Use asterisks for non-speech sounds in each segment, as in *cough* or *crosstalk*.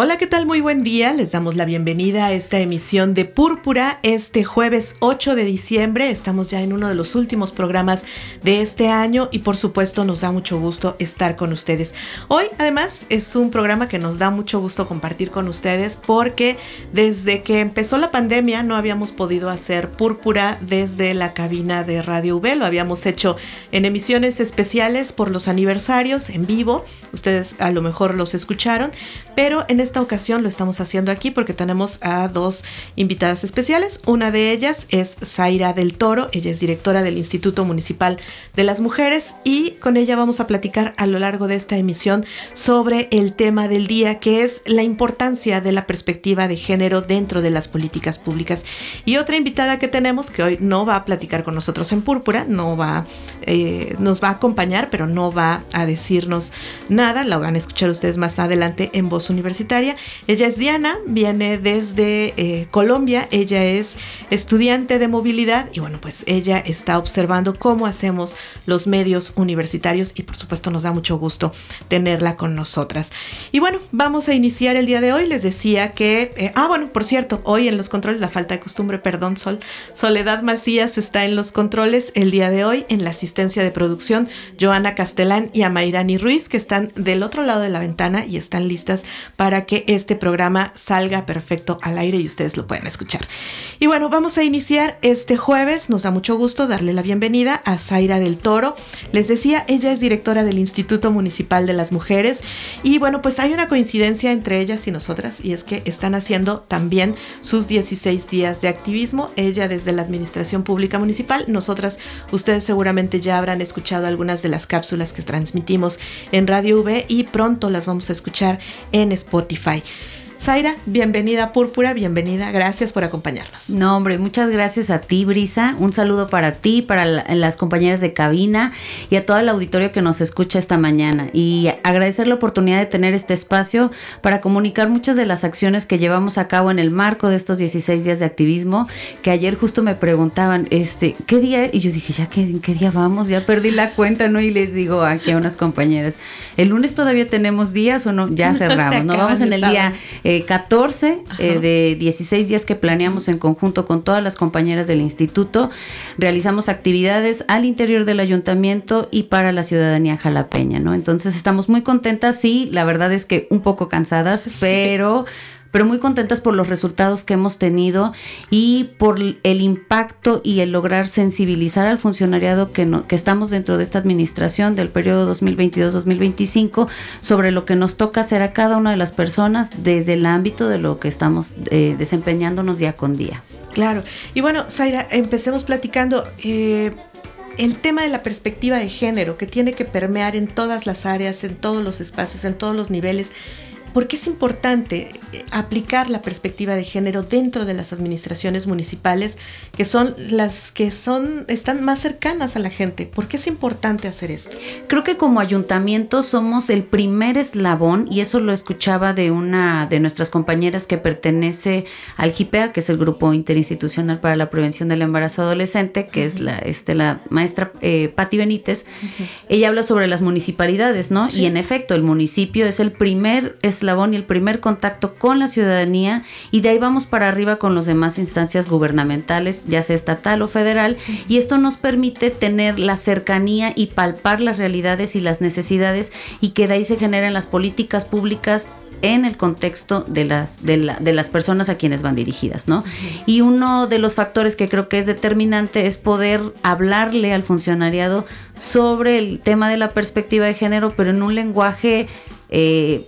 Hola, ¿qué tal? Muy buen día. Les damos la bienvenida a esta emisión de Púrpura este jueves 8 de diciembre. Estamos ya en uno de los últimos programas de este año y por supuesto nos da mucho gusto estar con ustedes. Hoy además es un programa que nos da mucho gusto compartir con ustedes porque desde que empezó la pandemia no habíamos podido hacer Púrpura desde la cabina de Radio V. Lo habíamos hecho en emisiones especiales por los aniversarios en vivo. Ustedes a lo mejor los escucharon, pero en esta ocasión lo estamos haciendo aquí porque tenemos a dos invitadas especiales. Una de ellas es Zaira del Toro, ella es directora del Instituto Municipal de las Mujeres y con ella vamos a platicar a lo largo de esta emisión sobre el tema del día que es la importancia de la perspectiva de género dentro de las políticas públicas. Y otra invitada que tenemos que hoy no va a platicar con nosotros en Púrpura, no va, eh, nos va a acompañar, pero no va a decirnos nada, la van a escuchar ustedes más adelante en voz universitaria ella es Diana, viene desde eh, Colombia, ella es estudiante de movilidad y bueno, pues ella está observando cómo hacemos los medios universitarios y por supuesto nos da mucho gusto tenerla con nosotras. Y bueno, vamos a iniciar el día de hoy. Les decía que, eh, ah, bueno, por cierto, hoy en los controles, la falta de costumbre, perdón, Sol, Soledad Macías está en los controles el día de hoy en la asistencia de producción, Joana Castelán y Amairani Ruiz, que están del otro lado de la ventana y están listas para que este programa salga perfecto al aire y ustedes lo puedan escuchar. Y bueno, vamos a iniciar este jueves. Nos da mucho gusto darle la bienvenida a Zaira del Toro. Les decía, ella es directora del Instituto Municipal de las Mujeres y bueno, pues hay una coincidencia entre ellas y nosotras y es que están haciendo también sus 16 días de activismo. Ella desde la Administración Pública Municipal, nosotras, ustedes seguramente ya habrán escuchado algunas de las cápsulas que transmitimos en Radio V y pronto las vamos a escuchar en Spotify. Spotify. Zaira, bienvenida a Púrpura, bienvenida, gracias por acompañarnos. No, hombre, muchas gracias a ti, Brisa. Un saludo para ti, para las compañeras de cabina y a todo el auditorio que nos escucha esta mañana. Y agradecer la oportunidad de tener este espacio para comunicar muchas de las acciones que llevamos a cabo en el marco de estos 16 días de activismo, que ayer justo me preguntaban, este, ¿qué día? Y yo dije, ya, ¿qué, qué día vamos? Ya perdí la cuenta, ¿no? Y les digo aquí a unas compañeras, ¿el lunes todavía tenemos días o no? Ya *laughs* cerramos, ¿no? Vamos en el día 14 eh, eh, de 16 días que planeamos en conjunto con todas las compañeras del instituto. Realizamos actividades al interior del ayuntamiento y para la ciudadanía jalapeña, ¿no? Entonces estamos muy contentas, sí, la verdad es que un poco cansadas, pero pero muy contentas por los resultados que hemos tenido y por el impacto y el lograr sensibilizar al funcionariado que, que estamos dentro de esta administración del periodo 2022-2025 sobre lo que nos toca hacer a cada una de las personas desde el ámbito de lo que estamos eh, desempeñándonos día con día. Claro. Y bueno, Zaira, empecemos platicando. Eh, el tema de la perspectiva de género que tiene que permear en todas las áreas, en todos los espacios, en todos los niveles. ¿Por qué es importante eh, aplicar la perspectiva de género dentro de las administraciones municipales, que son las que son, están más cercanas a la gente? ¿Por qué es importante hacer esto? Creo que como ayuntamiento somos el primer eslabón, y eso lo escuchaba de una de nuestras compañeras que pertenece al GIPEA, que es el Grupo Interinstitucional para la Prevención del Embarazo Adolescente, que es la, este, la maestra eh, Patti Benítez. Ella habla sobre las municipalidades, ¿no? Y en efecto, el municipio es el primer eslabón y el primer contacto con la ciudadanía y de ahí vamos para arriba con las demás instancias gubernamentales, ya sea estatal o federal, y esto nos permite tener la cercanía y palpar las realidades y las necesidades y que de ahí se generan las políticas públicas en el contexto de las, de, las personas a quienes van dirigidas, ¿no? Y uno de los factores que creo que es determinante es poder hablarle al funcionariado sobre el tema de la perspectiva de género, pero en un lenguaje eh,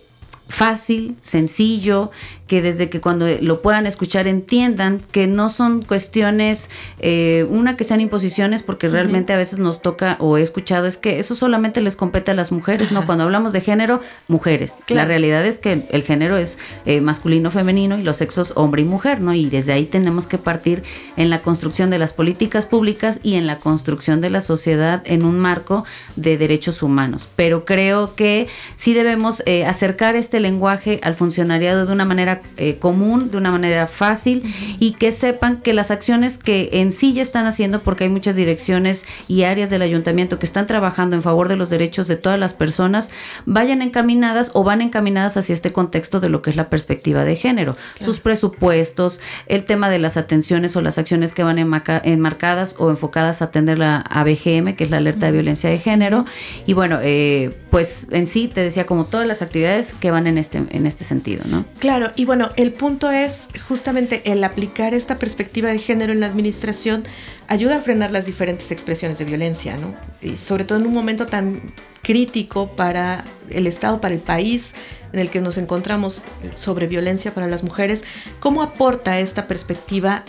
fácil, sencillo, que desde que cuando lo puedan escuchar entiendan que no son cuestiones, eh, una que sean imposiciones, porque realmente a veces nos toca o he escuchado es que eso solamente les compete a las mujeres, ¿no? Cuando hablamos de género, mujeres. La realidad es que el género es eh, masculino, femenino y los sexos hombre y mujer, ¿no? Y desde ahí tenemos que partir en la construcción de las políticas públicas y en la construcción de la sociedad en un marco de derechos humanos. Pero creo que sí debemos eh, acercar este lenguaje al funcionariado de una manera eh, común, de una manera fácil y que sepan que las acciones que en sí ya están haciendo, porque hay muchas direcciones y áreas del ayuntamiento que están trabajando en favor de los derechos de todas las personas, vayan encaminadas o van encaminadas hacia este contexto de lo que es la perspectiva de género. Sus presupuestos, el tema de las atenciones o las acciones que van enmarcadas o enfocadas a atender la ABGM, que es la alerta de violencia de género. Y bueno, eh, pues en sí te decía como todas las actividades que van en este, en este sentido, ¿no? Claro, y bueno, el punto es justamente el aplicar esta perspectiva de género en la administración ayuda a frenar las diferentes expresiones de violencia, ¿no? Y sobre todo en un momento tan crítico para el Estado, para el país en el que nos encontramos sobre violencia para las mujeres, ¿cómo aporta esta perspectiva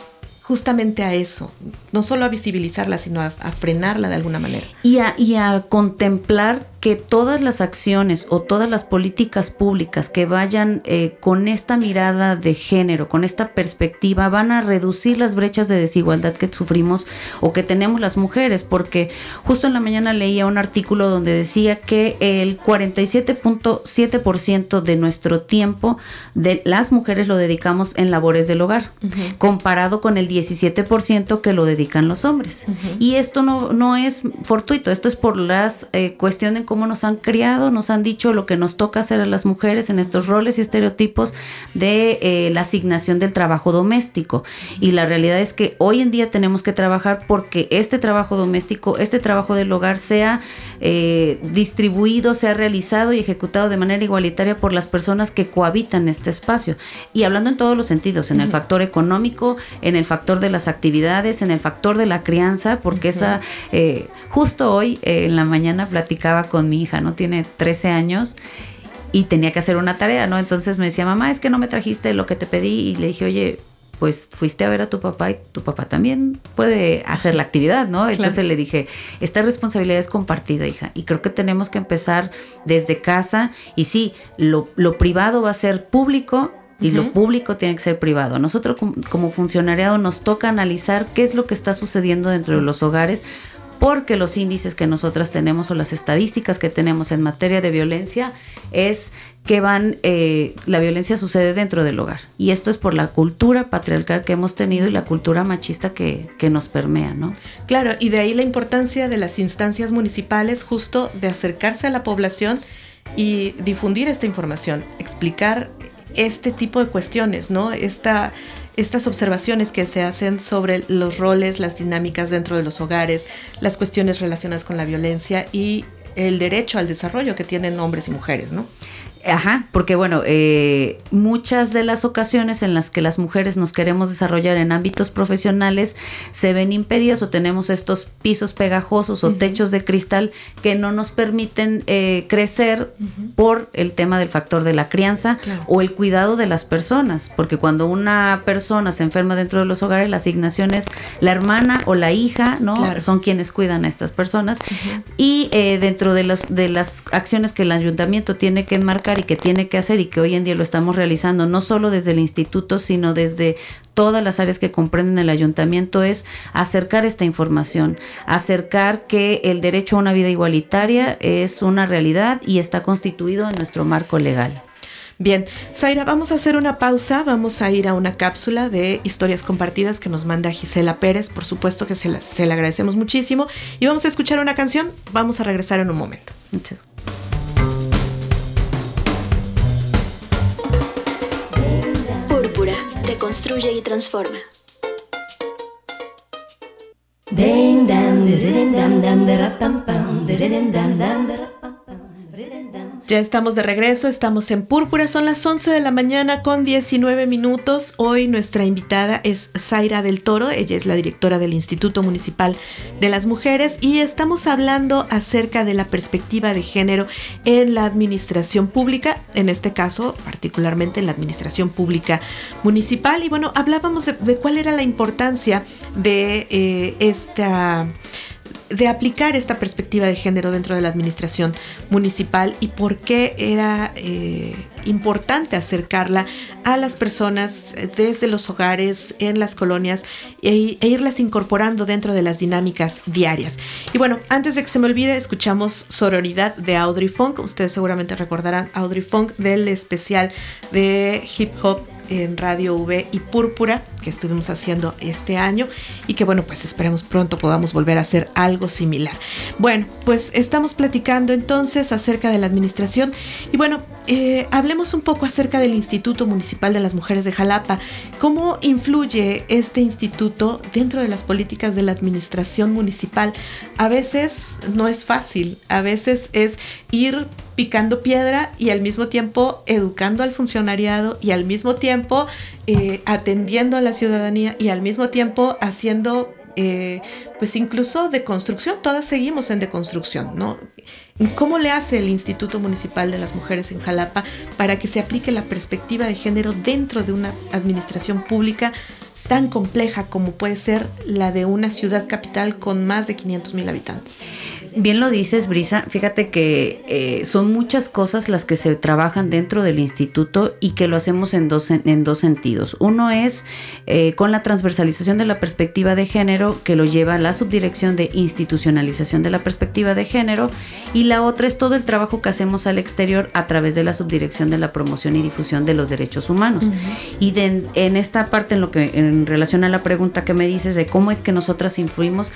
justamente a eso, no solo a visibilizarla, sino a, frenarla de alguna manera. Y a, y a contemplar que todas las acciones o todas las políticas públicas que vayan eh, con esta mirada de género, con esta perspectiva, van a reducir las brechas de desigualdad que sufrimos o que tenemos las mujeres, porque justo en la mañana leía un artículo donde decía que el 47.7% de nuestro tiempo de las mujeres lo dedicamos en labores del hogar, comparado con el 17% que lo dedican los hombres. Y esto no, no es fortuito, esto es por las eh, cuestiones cómo nos han criado, nos han dicho lo que nos toca hacer a las mujeres en estos roles y estereotipos de eh, la asignación del trabajo doméstico. Y la realidad es que hoy en día tenemos que trabajar porque este trabajo doméstico, este trabajo del hogar sea eh, distribuido, sea realizado y ejecutado de manera igualitaria por las personas que cohabitan este espacio. Y hablando en todos los sentidos, en el factor económico, en el factor de las actividades, en el factor de la crianza, porque esa, eh, justo hoy en la mañana platicaba con mi hija, ¿no? Tiene 13 años y tenía que hacer una tarea, ¿no? Entonces me decía, mamá, es que no me trajiste lo que te pedí y le dije, oye, pues fuiste a ver a tu papá y tu papá también puede hacer la actividad, ¿no? Entonces le dije, esta responsabilidad es compartida, hija, y creo que tenemos que empezar desde casa y sí, lo, privado va a ser público y lo público tiene que ser privado. nosotros como funcionariado nos toca analizar qué es lo que está sucediendo dentro de los hogares porque los índices que nosotras tenemos o las estadísticas que tenemos en materia de violencia es que van, eh, la violencia sucede dentro del hogar. Y esto es por la cultura patriarcal que hemos tenido y la cultura machista que, que nos permea, ¿no? Claro, y de ahí la importancia de las instancias municipales justo de acercarse a la población y difundir esta información, explicar este tipo de cuestiones, ¿no? Esta estas observaciones que se hacen sobre los roles, las dinámicas dentro de los hogares, las cuestiones relacionadas con la violencia y el derecho al desarrollo que tienen hombres y mujeres, ¿no? Ajá, porque bueno, eh, muchas de las ocasiones en las que las mujeres nos queremos desarrollar en ámbitos profesionales se ven impedidas o tenemos estos pisos pegajosos o techos de cristal que no nos permiten eh, crecer por el tema del factor de la crianza o el cuidado de las personas, porque cuando una persona se enferma dentro de los hogares, la asignación es la hermana o la hija, ¿no? Son quienes cuidan a estas personas y eh, dentro de, los, de las acciones que el ayuntamiento tiene que enmarcar y que tiene que hacer y que hoy en día lo estamos realizando no solo desde el instituto, sino desde todas las áreas que comprenden el ayuntamiento es acercar esta información, acercar que el derecho a una vida igualitaria es una realidad y está constituido en nuestro marco legal. Bien, Zaira, vamos a hacer una pausa, vamos a ir a una cápsula de historias compartidas que nos manda Gisela Pérez, por supuesto que se la, se la agradecemos muchísimo, y vamos a escuchar una canción, vamos a regresar en un momento. Muchas construye y transforma. Ya estamos de regreso, estamos en Púrpura, son las 11 de la mañana con 19 minutos. Hoy nuestra invitada es Zaira del Toro, ella es la directora del Instituto Municipal de las Mujeres y estamos hablando acerca de la perspectiva de género en la administración pública, en este caso particularmente en la administración pública municipal. Y bueno, hablábamos de, cuál era la importancia de eh, esta de aplicar esta perspectiva de género dentro de la administración municipal y por qué era eh, importante acercarla a las personas desde los hogares, en las colonias e, e, irlas incorporando dentro de las dinámicas diarias. Y bueno, antes de que se me olvide, escuchamos Sororidad de Audrey Funk. Ustedes seguramente recordarán Audrey Funk del especial de hip hop en Radio V y Púrpura que estuvimos haciendo este año y que bueno, pues esperemos pronto podamos volver a hacer algo similar. Bueno, pues estamos platicando entonces acerca de la administración y bueno, eh, hablemos un poco acerca del Instituto Municipal de las Mujeres de Jalapa. ¿Cómo influye este instituto dentro de las políticas de la administración municipal? A veces no es fácil, a veces es ir picando piedra y al mismo tiempo educando al funcionariado y al mismo tiempo eh, atendiendo a la ciudadanía y al mismo tiempo haciendo eh, pues incluso de construcción, todas seguimos en deconstrucción, ¿no? ¿Cómo le hace el Instituto Municipal de las Mujeres en Jalapa para que se aplique la perspectiva de género dentro de una administración pública tan compleja como puede ser la de una ciudad capital con más de 500 mil habitantes? Bien lo dices, Brisa. Fíjate que eh, son muchas cosas las que se trabajan dentro del instituto y que lo hacemos en dos, en, dos sentidos. Uno es eh, con la transversalización de la perspectiva de género, que lo lleva la subdirección de institucionalización de la perspectiva de género, y la otra es todo el trabajo que hacemos al exterior a través de la subdirección de la promoción y difusión de los derechos humanos. Y en esta parte, en lo que en relación a la pregunta que me dices de cómo es que nosotras influimos,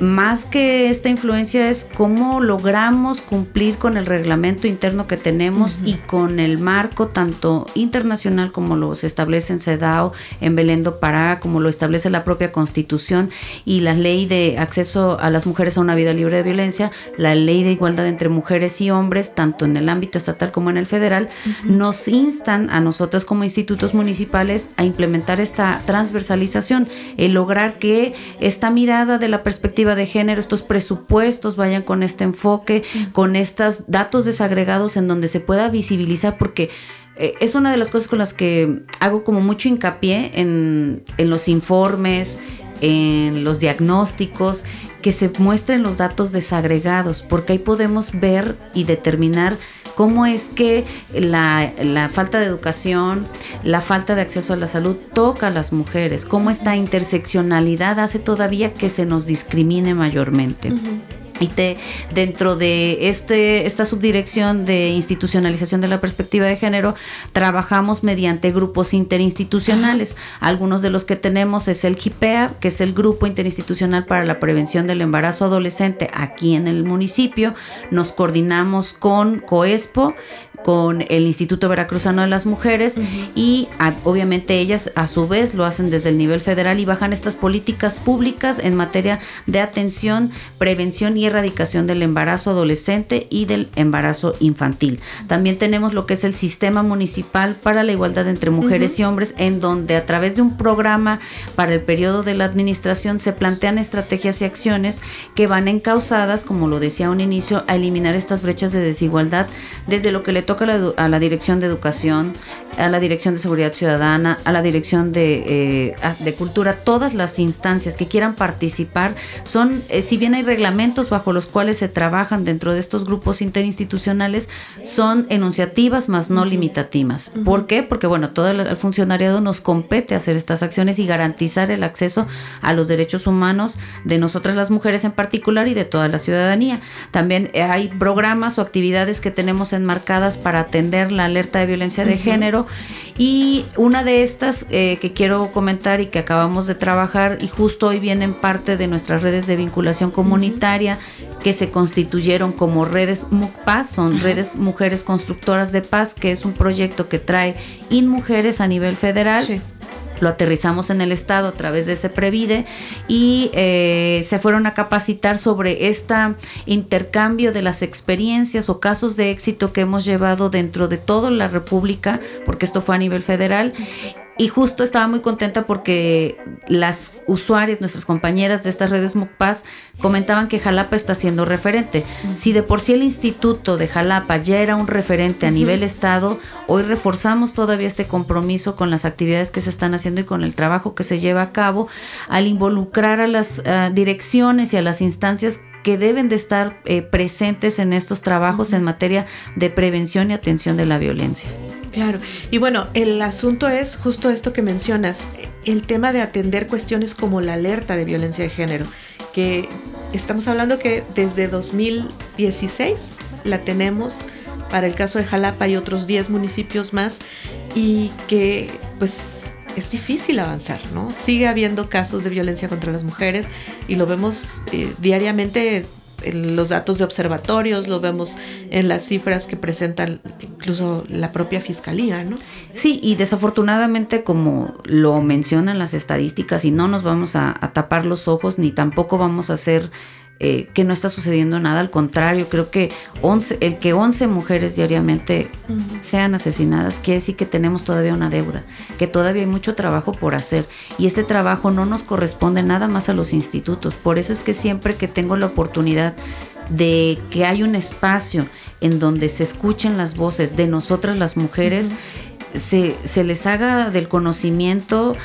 más que esta influencia es cómo logramos cumplir con el reglamento interno que tenemos y con el marco tanto internacional como lo se establece en CEDAW, en Belén do Pará, como lo establece la propia Constitución y la ley de acceso a las mujeres a una vida libre de violencia, la ley de igualdad entre mujeres y hombres, tanto en el ámbito estatal como en el federal, nos instan a nosotras como institutos municipales a implementar esta transversalización, el lograr que esta mirada de la perspectiva de género, estos presupuestos vayan con este enfoque, con estos datos desagregados en donde se pueda visibilizar, porque eh, es una de las cosas con las que hago como mucho hincapié en, en los informes, en los diagnósticos, que se muestren los datos desagregados, porque ahí podemos ver y determinar cómo es que la, falta de educación, la falta de acceso a la salud toca a las mujeres, cómo esta interseccionalidad hace todavía que se nos discrimine mayormente. Y dentro de este, esta subdirección de institucionalización de la perspectiva de género, trabajamos mediante grupos interinstitucionales. Algunos de los que tenemos es el GIPEA, que es el Grupo Interinstitucional para la Prevención del Embarazo Adolescente aquí en el municipio. Nos coordinamos con COESPO, con el Instituto Veracruzano de las Mujeres y obviamente ellas a su vez lo hacen desde el nivel federal y bajan estas políticas públicas en materia de atención, prevención y erradicación del embarazo adolescente y del embarazo infantil. También tenemos lo que es el Sistema Municipal para la Igualdad entre Mujeres y Hombres, en donde a través de un programa para el periodo de la administración se plantean estrategias y acciones que van encausadas, como lo decía a un inicio, a eliminar estas brechas de desigualdad desde lo que le toca a la, Dirección de Educación, a la Dirección de Seguridad Ciudadana, a la Dirección de, eh, de Cultura, todas las instancias que quieran participar son, eh, si bien hay reglamentos bajo los cuales se trabajan dentro de estos grupos interinstitucionales, son enunciativas más no limitativas. ¿Por qué? Porque bueno, todo el, funcionariado nos compete hacer estas acciones y garantizar el acceso a los derechos humanos de nosotras las mujeres en particular y de toda la ciudadanía. También eh, hay programas o actividades que tenemos enmarcadas para atender la alerta de violencia de género. Y una de estas eh, que quiero comentar y que acabamos de trabajar y justo hoy vienen parte de nuestras redes de vinculación comunitaria que se constituyeron como redes MUCPAS, son redes Mujeres Constructoras de Paz, que es un proyecto que trae InMujeres a nivel federal lo aterrizamos en el Estado a través de ese Previde y eh, se fueron a capacitar sobre este intercambio de las experiencias o casos de éxito que hemos llevado dentro de toda la República, porque esto fue a nivel federal, y justo estaba muy contenta porque las usuarias, nuestras compañeras de estas redes MUCPAS, comentaban que Jalapa está siendo referente. Si de por sí el instituto de Jalapa ya era un referente a nivel estado, hoy reforzamos todavía este compromiso con las actividades que se están haciendo y con el trabajo que se lleva a cabo al involucrar a las eh, direcciones y a las instancias que deben de estar eh, presentes en estos trabajos en materia de prevención y atención de la violencia. Claro, y bueno, el asunto es justo esto que mencionas, el tema de atender cuestiones como la alerta de violencia de género, que estamos hablando que desde 2016 la tenemos para el caso de Jalapa y otros 10 municipios más y que pues es difícil avanzar, ¿no? Sigue habiendo casos de violencia contra las mujeres y lo vemos eh, diariamente en los datos de observatorios, lo vemos en las cifras que presentan incluso la propia fiscalía, ¿no? Sí, y desafortunadamente como lo mencionan las estadísticas y no nos vamos a, a tapar los ojos ni tampoco vamos a hacer eh, que no está sucediendo nada, al contrario, creo que 11, el que 11 mujeres diariamente sean asesinadas quiere decir que tenemos todavía una deuda, que todavía hay mucho trabajo por hacer. Y este trabajo no nos corresponde nada más a los institutos, por eso es que siempre que tengo la oportunidad de que hay un espacio en donde se escuchen las voces de nosotras las mujeres, se, se les haga del conocimiento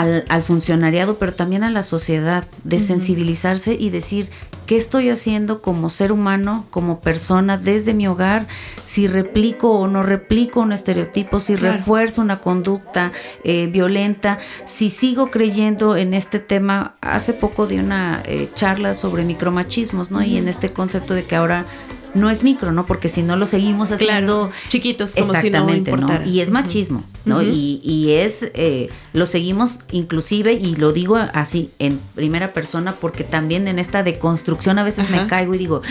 al, funcionariado, pero también a la sociedad, de sensibilizarse y decir qué estoy haciendo como ser humano, como persona, desde mi hogar, si replico o no replico un estereotipo, si refuerzo una conducta eh, violenta, si sigo creyendo en este tema. Hace poco di una eh, charla sobre micromachismos, ¿no? Y en este concepto de que ahora no es micro, ¿no? Porque si no lo seguimos haciendo chiquitos, como si no, importara. Y es machismo, ¿no? y, y, es, eh, lo seguimos inclusive, y lo digo así en primera persona, porque también en esta deconstrucción a veces me caigo y digo,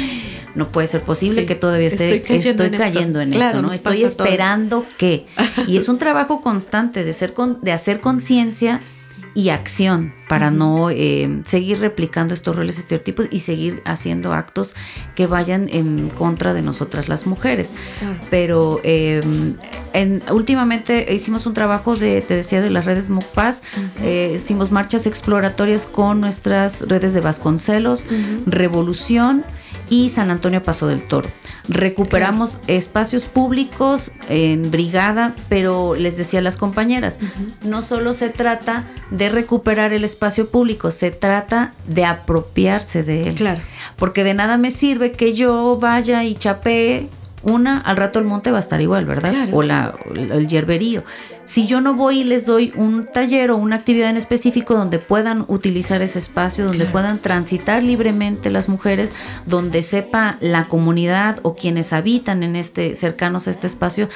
no puede ser posible que todavía esté, estoy cayendo en esto, ¿no? Estoy esperando que. *laughs* Y es un trabajo constante de, ser con, de hacer conciencia y acción para no eh, seguir replicando estos roles estereotipos y seguir haciendo actos que vayan en contra de nosotras las mujeres. Pero em, últimamente hicimos un trabajo de, te decía, de las redes MUCPAS, eh, hicimos marchas exploratorias con nuestras redes de Vasconcelos, Revolución y San Antonio Paso del Toro. Recuperamos espacios públicos en brigada, pero les decía a las compañeras, no solo se trata de recuperar el espacio público, se trata de apropiarse de él. Claro. Porque de nada me sirve que yo vaya y chapee una, al rato el monte va a estar igual, ¿verdad? O la, el hierberío. Si yo no voy y les doy un taller o una actividad en específico donde puedan utilizar ese espacio, donde puedan transitar libremente las mujeres, donde sepa la comunidad o quienes habitan en este, cercanos a este espacio,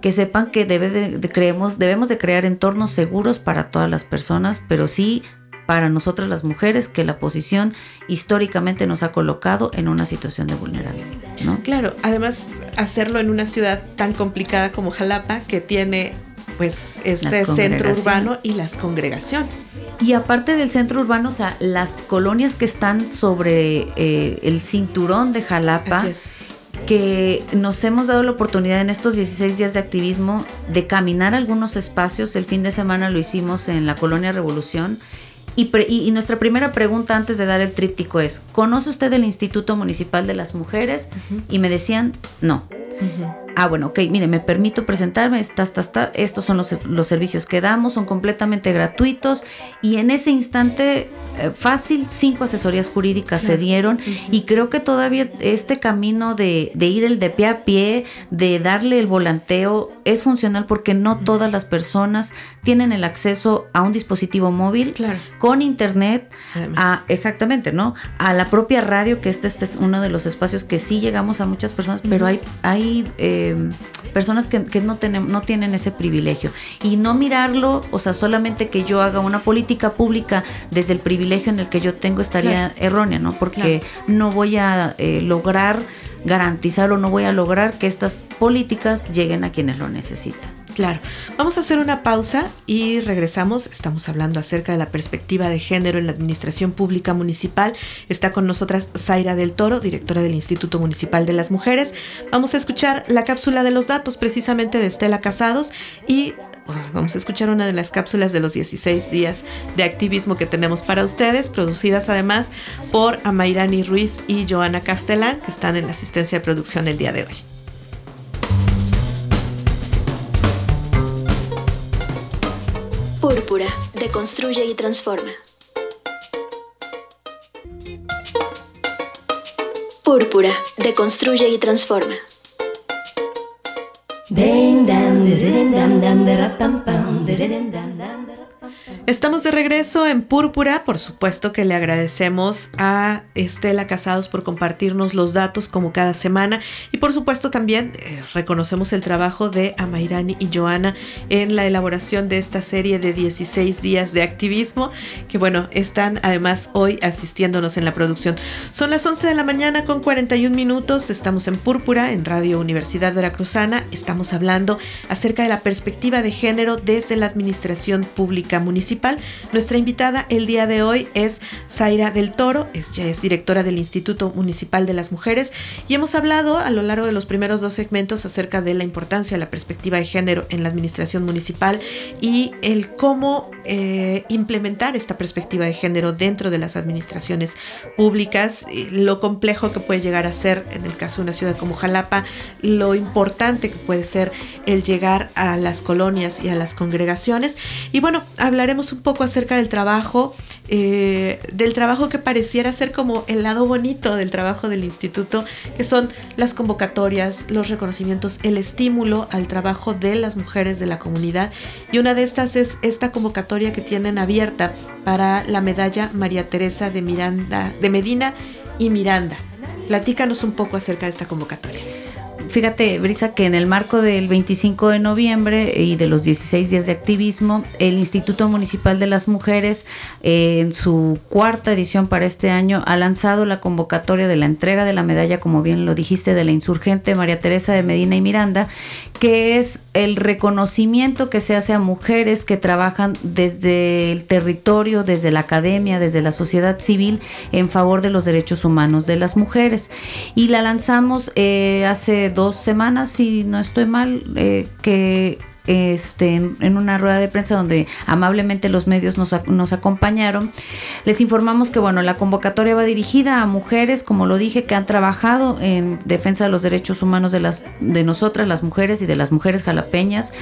que sepan que debe de, creemos, debemos de crear entornos seguros para todas las personas, pero sí para nosotras las mujeres que la posición históricamente nos ha colocado en una situación de vulnerabilidad. ¿no? Claro, además hacerlo en una ciudad tan complicada como Jalapa que tiene pues este centro urbano y las congregaciones. Y aparte del centro urbano, o sea, las colonias que están sobre eh, el cinturón de Jalapa, que nos hemos dado la oportunidad en estos 16 días de activismo de caminar algunos espacios. El fin de semana lo hicimos en la colonia Revolución y, nuestra primera pregunta antes de dar el tríptico es, ¿conoce usted el Instituto Municipal de las Mujeres? Y me decían, no. Ah, bueno, ok, mire, me permito presentarme, está, está, estos son los, los, servicios que damos, son completamente gratuitos y en ese instante eh, fácil cinco asesorías jurídicas se dieron y creo que todavía este camino de, de, ir el de pie a pie, de darle el volanteo, es funcional porque no todas las personas tienen el acceso a un dispositivo móvil con internet, a, exactamente, ¿no? A la propia radio, que este, este, es uno de los espacios que sí llegamos a muchas personas, pero hay, hay eh, personas que, no, no tienen ese privilegio. Y no mirarlo, o sea, solamente que yo haga una política pública desde el privilegio en el que yo tengo estaría errónea, ¿no? Porque no voy a eh, lograr garantizar o no voy a lograr que estas políticas lleguen a quienes lo necesitan. Claro. Vamos a hacer una pausa y regresamos. Estamos hablando acerca de la perspectiva de género en la administración pública municipal. Está con nosotras Zaira del Toro, directora del Instituto Municipal de las Mujeres. Vamos a escuchar la cápsula de los datos precisamente de Estela Casados y vamos a escuchar una de las cápsulas de los 16 días de activismo que tenemos para ustedes, producidas además por Amairani Ruiz y Joana Castellán, que están en la asistencia de producción el día de hoy. Púrpura, deconstruye y transforma. Púrpura, deconstruye y transforma. Estamos de regreso en Púrpura. Por supuesto que le agradecemos a Estela Casados por compartirnos los datos como cada semana. Y por supuesto también eh, reconocemos el trabajo de Amairani y Joana en la elaboración de esta serie de 16 días de activismo. Que bueno, están además hoy asistiéndonos en la producción. Son las 11 de la mañana con 41 minutos. Estamos en Púrpura, en Radio Universidad Veracruzana. Estamos hablando acerca de la perspectiva de género desde la administración pública municipal nuestra invitada el día de hoy es Zaira del Toro, ella es directora del Instituto Municipal de las Mujeres. Y hemos hablado a lo largo de los primeros dos segmentos acerca de la importancia de la perspectiva de género en la administración municipal y el cómo eh, implementar esta perspectiva de género dentro de las administraciones públicas, lo complejo que puede llegar a ser en el caso de una ciudad como Jalapa, lo importante que puede ser el llegar a las colonias y a las congregaciones. Y bueno, hablaremos un poco acerca del trabajo, eh, del trabajo que pareciera ser como el lado bonito del trabajo del instituto, que son las convocatorias, los reconocimientos, el estímulo al trabajo de las mujeres de la comunidad. Y una de estas es esta convocatoria que tienen abierta para la medalla María Teresa de Miranda, de Medina y Miranda. Platícanos un poco acerca de esta convocatoria fíjate, Brisa, que en el marco del 25 de noviembre y de los 16 días de activismo, el Instituto Municipal de las Mujeres, eh, en su cuarta edición para este año, ha lanzado la convocatoria de la entrega de la medalla, como bien lo dijiste, de la insurgente María Teresa de Medina y Miranda, que es el reconocimiento que se hace a mujeres que trabajan desde el territorio, desde la academia, desde la sociedad civil en favor de los derechos humanos de las mujeres. Y la lanzamos eh, hace dos semanas, si no estoy mal, eh, que este, en, una rueda de prensa donde amablemente los medios nos, nos, acompañaron. Les informamos que bueno, la convocatoria va dirigida a mujeres, como lo dije, que han trabajado en defensa de los derechos humanos de las de nosotras, las mujeres y de las mujeres jalapeñas,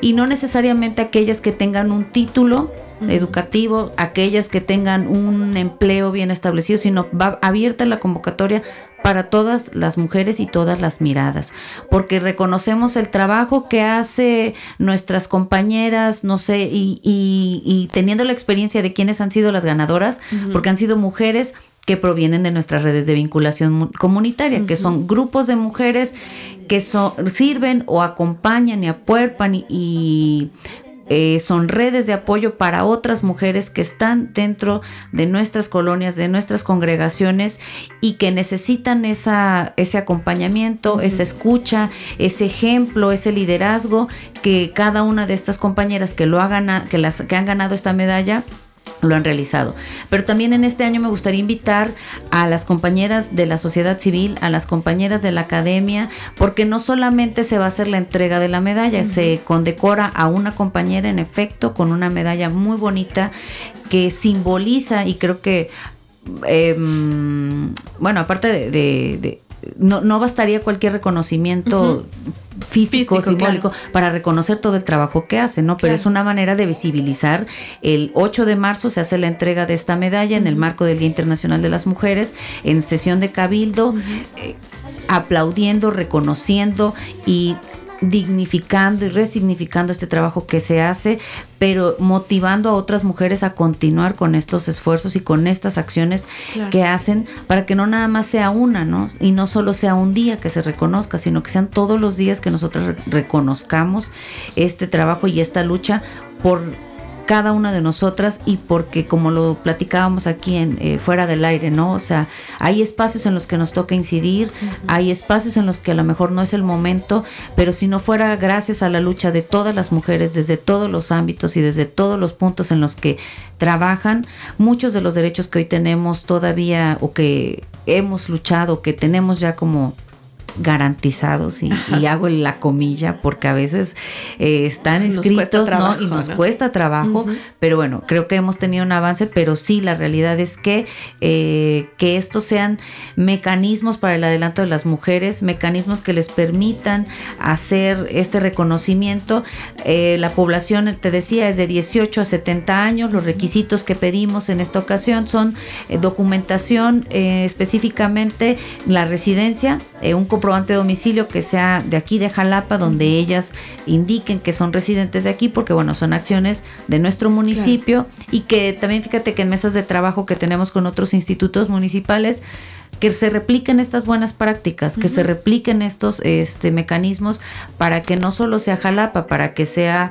y no necesariamente aquellas que tengan un título educativo, aquellas que tengan un empleo bien establecido, sino va abierta la convocatoria para todas las mujeres y todas las miradas, porque reconocemos el trabajo que hace nuestras compañeras, no sé, y, teniendo la experiencia de quienes han sido las ganadoras, porque han sido mujeres que provienen de nuestras redes de vinculación comunitaria, que son grupos de mujeres que sirven o acompañan y apuerpan y eh, son redes de apoyo para otras mujeres que están dentro de nuestras colonias, de nuestras congregaciones y que necesitan esa, ese acompañamiento, esa escucha, ese ejemplo, ese liderazgo que cada una de estas compañeras que lo ha que, las, que han ganado esta medalla lo han realizado. Pero también en este año me gustaría invitar a las compañeras de la sociedad civil, a las compañeras de la academia, porque no solamente se va a hacer la entrega de la medalla, se condecora a una compañera en efecto con una medalla muy bonita que simboliza y creo que em, bueno, aparte de, no, no bastaría cualquier reconocimiento físico, simbólico, para reconocer todo el trabajo que hace, ¿no? Pero es una manera de visibilizar. El 8 de marzo se hace la entrega de esta medalla en el marco del Día Internacional de las Mujeres, en sesión de cabildo, eh, aplaudiendo, reconociendo y dignificando y resignificando este trabajo que se hace, pero motivando a otras mujeres a continuar con estos esfuerzos y con estas acciones que hacen para que no nada más sea una, ¿no? Y no solo sea un día que se reconozca, sino que sean todos los días que nosotros reconozcamos este trabajo y esta lucha por cada una de nosotras y porque como lo platicábamos aquí en eh, fuera del aire, ¿no? O sea, hay espacios en los que nos toca incidir, hay espacios en los que a lo mejor no es el momento, pero si no fuera gracias a la lucha de todas las mujeres desde todos los ámbitos y desde todos los puntos en los que trabajan, muchos de los derechos que hoy tenemos todavía o que hemos luchado, que tenemos ya como garantizados y, hago la comilla porque a veces eh, están escritos ¿no? y nos cuesta trabajo, pero bueno, creo que hemos tenido un avance, pero sí, la realidad es que, eh, que estos sean mecanismos para el adelanto de las mujeres, mecanismos que les permitan hacer este reconocimiento. Eh, la población, te decía, es de 18 a 70 años, los requisitos que pedimos en esta ocasión son documentación específicamente la residencia, un comprobante de domicilio que sea de aquí de Jalapa, donde ellas indiquen que son residentes de aquí, porque bueno, son acciones de nuestro municipio y que también fíjate que en mesas de trabajo que tenemos con otros institutos municipales, que se repliquen estas buenas prácticas, que se repliquen estos este, mecanismos para que no solo sea Jalapa, para que sea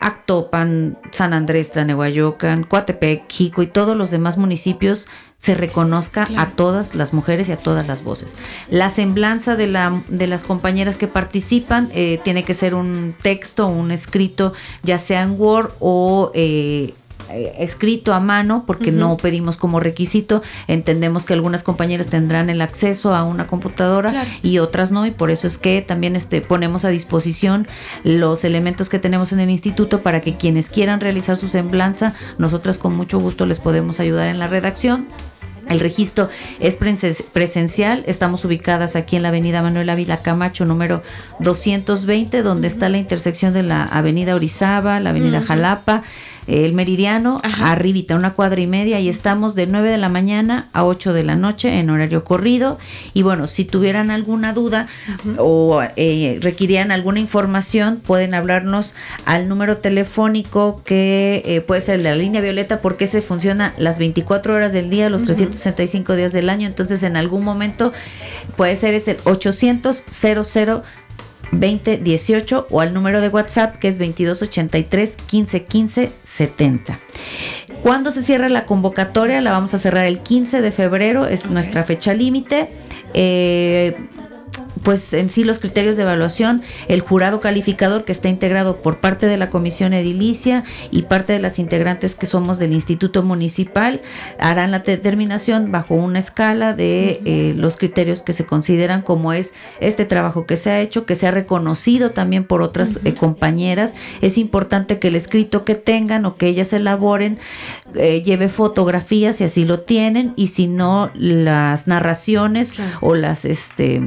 Actopan, San Andrés, Tlanehuayocan, Coatepec, Jico y todos los demás municipios se reconozca a todas las mujeres y a todas las voces. La semblanza de, la, de las compañeras que participan eh, tiene que ser un texto, un escrito, ya sea en Word o... Eh, eh, escrito a mano porque no pedimos como requisito. Entendemos que algunas compañeras tendrán el acceso a una computadora y otras no y por eso es que también este ponemos a disposición los elementos que tenemos en el instituto para que quienes quieran realizar su semblanza nosotras con mucho gusto les podemos ayudar en la redacción el registro es presencial. Estamos ubicadas aquí en la avenida Manuel Ávila Camacho, número 220, donde está la intersección de la avenida Orizaba, la avenida Jalapa el meridiano, arribita, una cuadra y media, y estamos de 9 de la mañana a 8 de la noche en horario corrido. Y bueno, si tuvieran alguna duda o eh, requerían alguna información, pueden hablarnos al número telefónico que eh, puede ser la línea violeta, porque se funciona las 24 horas del día, los 365 días del año. Entonces, en algún momento puede ser es el 800 00 2018 o al número de WhatsApp que es 2283 1515 70. ¿Cuándo se cierra la convocatoria? La vamos a cerrar el 15 de febrero, es nuestra fecha límite. Eh, pues en sí los criterios de evaluación, el jurado calificador que está integrado por parte de la comisión edilicia y parte de las integrantes que somos del instituto municipal harán la determinación bajo una escala de eh, los criterios que se consideran como es este trabajo que se ha hecho, que se ha reconocido también por otras eh, compañeras. Es importante que el escrito que tengan o que ellas elaboren eh, lleve fotografías si así lo tienen y si no las narraciones o las este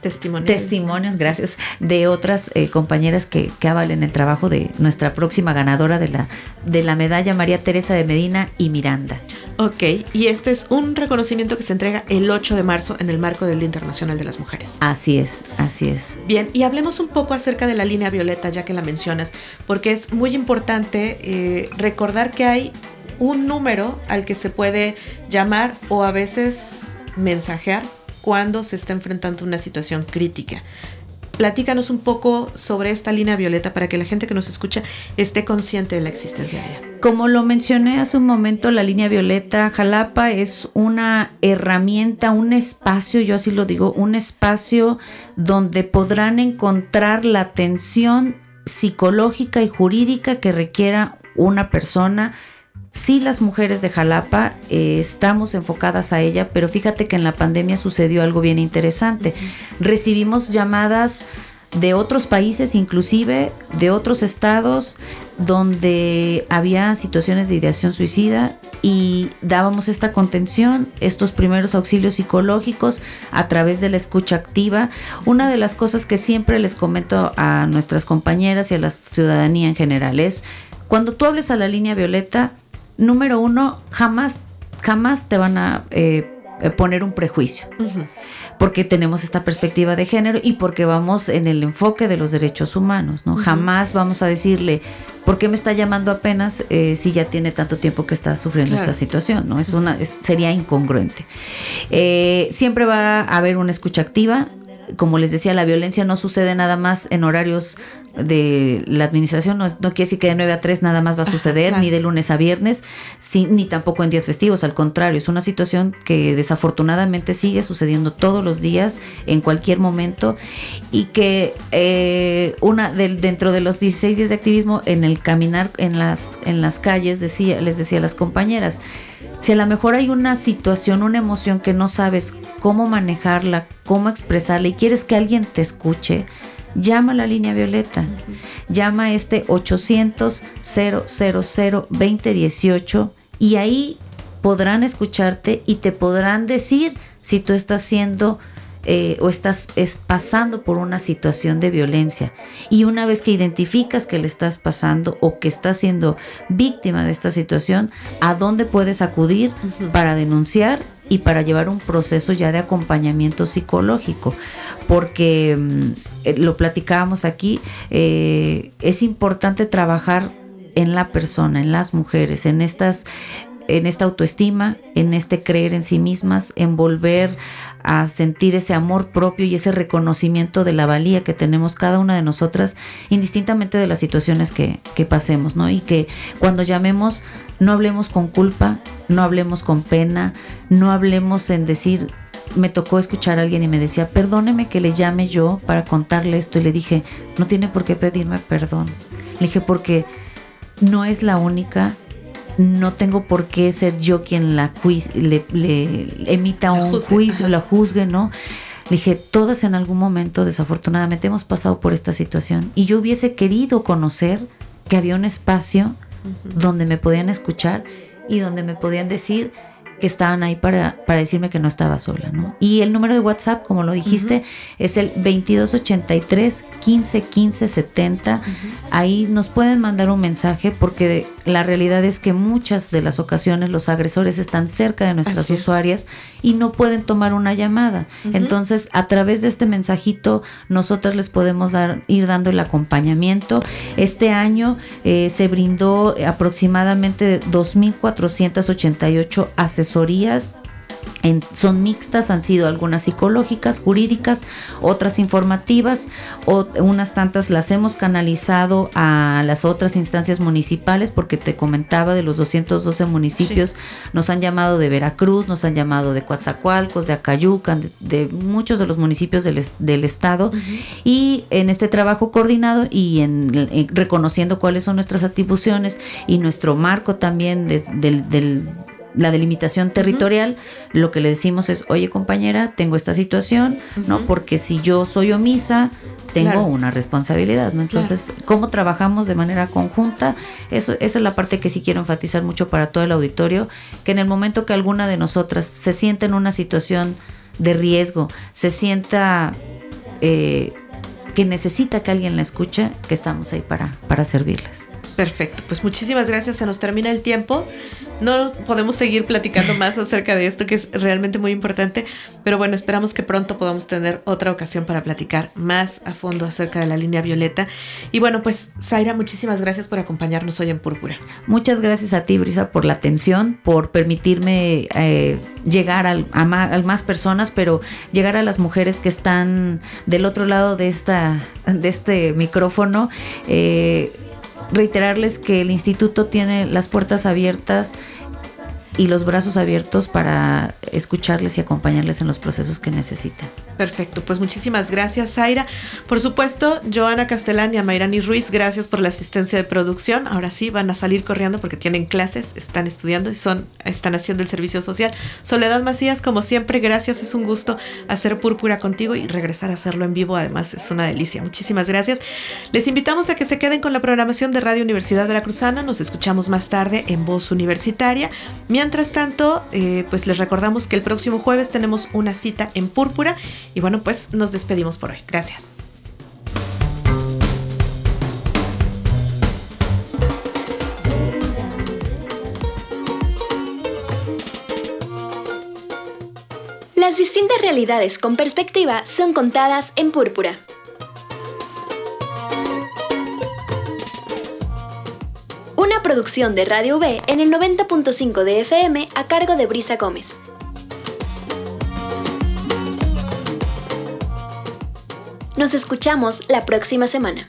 testimonios, testimonios gracias, de otras eh, compañeras que, que, avalen el trabajo de nuestra próxima ganadora de la, de la medalla María Teresa de Medina y Miranda. Ok, y este es un reconocimiento que se entrega el 8 de marzo en el marco del Día Internacional de las Mujeres. Así es, así es. Bien, y hablemos un poco acerca de la línea violeta, ya que la mencionas, porque es muy importante eh, recordar que hay un número al que se puede llamar o a veces mensajear cuando se está enfrentando una situación crítica. Platícanos un poco sobre esta línea violeta para que la gente que nos escucha esté consciente de la existencia de ella. Como lo mencioné hace un momento, la línea violeta Jalapa es una herramienta, un espacio, yo así lo digo, un espacio donde podrán encontrar la atención psicológica y jurídica que requiera una persona Sí, las mujeres de Jalapa eh, estamos enfocadas a ella, pero fíjate que en la pandemia sucedió algo bien interesante. Recibimos llamadas de otros países, inclusive de otros estados, donde había situaciones de ideación suicida y dábamos esta contención, estos primeros auxilios psicológicos a través de la escucha activa. Una de las cosas que siempre les comento a nuestras compañeras y a la ciudadanía en general es, cuando tú hables a la línea violeta, número uno, jamás, jamás te van a eh, poner un prejuicio. Porque tenemos esta perspectiva de género y porque vamos en el enfoque de los derechos humanos, ¿no? Jamás vamos a decirle, ¿por qué me está llamando apenas eh, si ya tiene tanto tiempo que está sufriendo esta situación, ¿no? Es una, sería incongruente. Eh, siempre va a haber una escucha activa, como les decía, la violencia no sucede nada más en horarios de la administración, no, no quiere decir que de 9 a 3 nada más va a suceder, ni de lunes a viernes, ni tampoco en días festivos, al contrario, es una situación que desafortunadamente sigue sucediendo todos los días, en cualquier momento, y que eh, una dentro de los 16 días de activismo, en el caminar en las, en las calles, decía, les decía a las compañeras, si a lo mejor hay una situación, una emoción que no sabes cómo manejarla, cómo expresarla y quieres que alguien te escuche, llama a la línea violeta. Llama a este 800 000 2018 y ahí podrán escucharte y te podrán decir si tú estás siendo eh, o estás pasando por una situación de violencia. Y una vez que identificas que le estás pasando o que estás siendo víctima de esta situación, ¿a dónde puedes acudir para denunciar y para llevar un proceso ya de acompañamiento psicológico? Porque mm, eh, lo platicábamos aquí, eh, es importante trabajar en la persona, en las mujeres, en estas en esta autoestima, en este creer en sí mismas, en volver a sentir ese amor propio y ese reconocimiento de la valía que tenemos cada una de nosotras, indistintamente de las situaciones que, pasemos, ¿no? Y que cuando llamemos, no hablemos con culpa, no hablemos con pena, no hablemos en decir, me tocó escuchar a alguien y me decía, perdóneme que le llame yo para contarle esto. Y le dije, no tiene por qué pedirme perdón. Le dije, porque no es la única no tengo por qué ser yo quien la le, emita un juicio, la juzgue, ¿no? Le dije, todas en algún momento, desafortunadamente, hemos pasado por esta situación y yo hubiese querido conocer que había un espacio donde me podían escuchar y donde me podían decir, que estaban ahí para, para decirme que no estaba sola, ¿no? Y el número de WhatsApp, como lo dijiste, es el 2283 15 15 70. Ahí nos pueden mandar un mensaje porque la realidad es que muchas de las ocasiones los agresores están cerca de nuestras usuarias y no pueden tomar una llamada. Entonces, a través de este mensajito, nosotras les podemos dar, ir dando el acompañamiento. Este año eh, se brindó aproximadamente 2.488 asesorías son mixtas, han sido algunas psicológicas, jurídicas, otras informativas, o unas tantas las hemos canalizado a las otras instancias municipales, porque te comentaba de los 212 municipios, nos han llamado de Veracruz, nos han llamado de Coatzacoalcos, de Acayucan, de, muchos de los municipios del, estado, y en este trabajo coordinado y en, reconociendo cuáles son nuestras atribuciones y nuestro marco también del la delimitación territorial, lo que le decimos es, oye compañera, tengo esta situación, ¿no? Porque si yo soy omisa, tengo una responsabilidad, ¿no? Entonces, ¿cómo trabajamos de manera conjunta? Eso, esa es la parte que sí quiero enfatizar mucho para todo el auditorio, que en el momento que alguna de nosotras se sienta en una situación de riesgo, se sienta... Eh, que necesita que alguien la escuche, que estamos ahí para, para servirles. Perfecto, pues muchísimas gracias, se nos termina el tiempo no podemos seguir platicando más *laughs* acerca de esto que es realmente muy importante, pero bueno, esperamos que pronto podamos tener otra ocasión para platicar más a fondo acerca de la línea violeta. Y bueno, pues Zaira, muchísimas gracias por acompañarnos hoy en Púrpura. Muchas gracias a ti, Brisa, por la atención, por permitirme eh, llegar a, más personas, pero llegar a las mujeres que están del otro lado de, esta, de este micrófono. Eh, reiterarles que el instituto tiene las puertas abiertas y los brazos abiertos para escucharles y acompañarles en los procesos que necesitan. Perfecto, pues muchísimas gracias, Zaira. Por supuesto, Joana Castellán y a Mayrani Ruiz, gracias por la asistencia de producción. Ahora sí, van a salir corriendo porque tienen clases, están estudiando y son, están haciendo el servicio social. Soledad Macías, como siempre, gracias. Es un gusto hacer púrpura contigo y regresar a hacerlo en vivo. Además, es una delicia. Muchísimas gracias. Les invitamos a que se queden con la programación de Radio Universidad Veracruzana. Nos escuchamos más tarde en Voz Universitaria. Mientras tanto, eh, pues les recordamos que el próximo jueves tenemos una cita en púrpura y bueno, pues nos despedimos por hoy. Gracias. Las distintas realidades con perspectiva son contadas en púrpura. Una producción de Radio V en el 90.5 de FM a cargo de Brisa Gómez. Nos escuchamos la próxima semana.